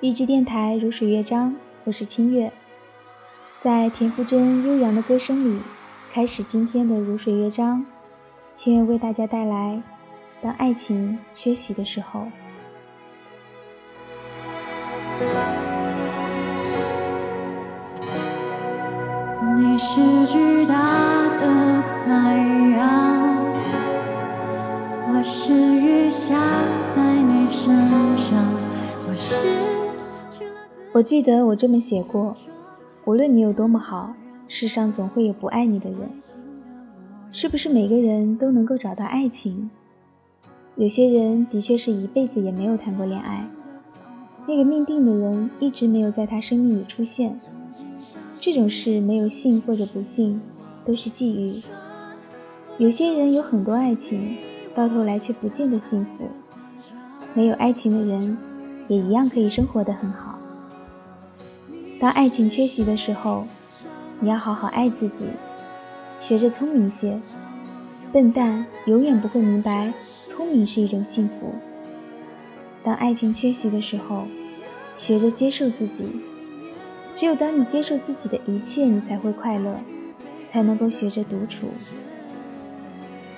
励志电台如水乐章，我是清月，在田馥甄悠扬的歌声里，开始今天的如水乐章。清月为大家带来：当爱情缺席的时候。你是巨大的海我记得我这么写过：无论你有多么好，世上总会有不爱你的人。是不是每个人都能够找到爱情？有些人的确是一辈子也没有谈过恋爱，那个命定的人一直没有在他生命里出现。这种事没有幸或者不幸，都是际遇。有些人有很多爱情，到头来却不见得幸福。没有爱情的人，也一样可以生活得很好。当爱情缺席的时候，你要好好爱自己，学着聪明些。笨蛋永远不会明白，聪明是一种幸福。当爱情缺席的时候，学着接受自己。只有当你接受自己的一切，你才会快乐，才能够学着独处。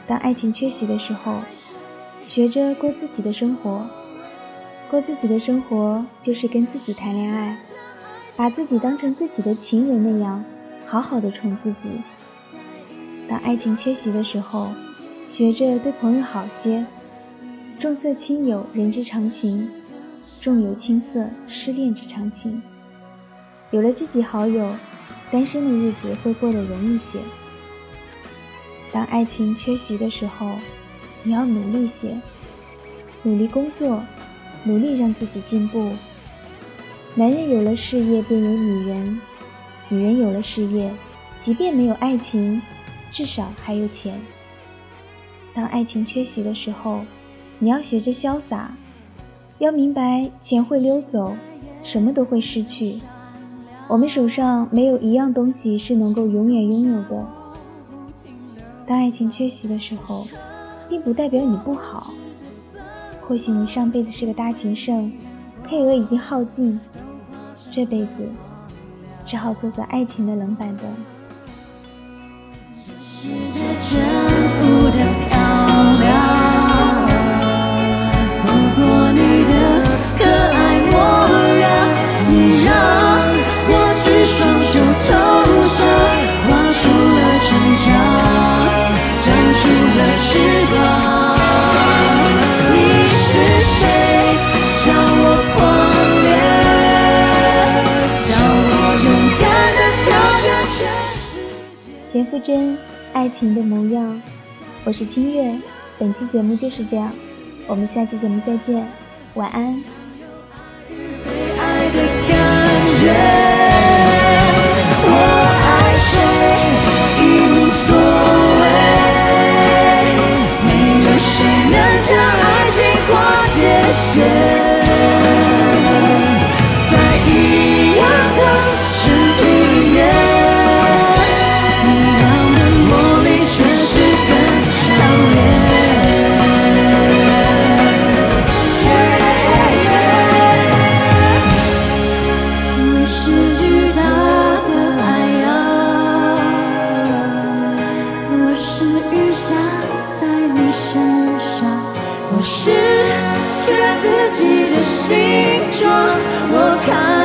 当爱情缺席的时候，学着过自己的生活。过自己的生活就是跟自己谈恋爱，把自己当成自己的情人那样，好好的宠自己。当爱情缺席的时候，学着对朋友好些。重色轻友，人之常情；重友轻色，失恋之常情。有了知己好友，单身的日子会过得容易些。当爱情缺席的时候，你要努力些，努力工作，努力让自己进步。男人有了事业便有女人，女人有了事业，即便没有爱情，至少还有钱。当爱情缺席的时候，你要学着潇洒，要明白钱会溜走，什么都会失去。我们手上没有一样东西是能够永远拥有的。当爱情缺席的时候，并不代表你不好。或许你上辈子是个大情圣，配额已经耗尽，这辈子只好坐在爱情的冷板凳。田馥甄，爱情的模样。我是清月，本期节目就是这样，我们下期节目再见，晚安。是却在自己的形状，我。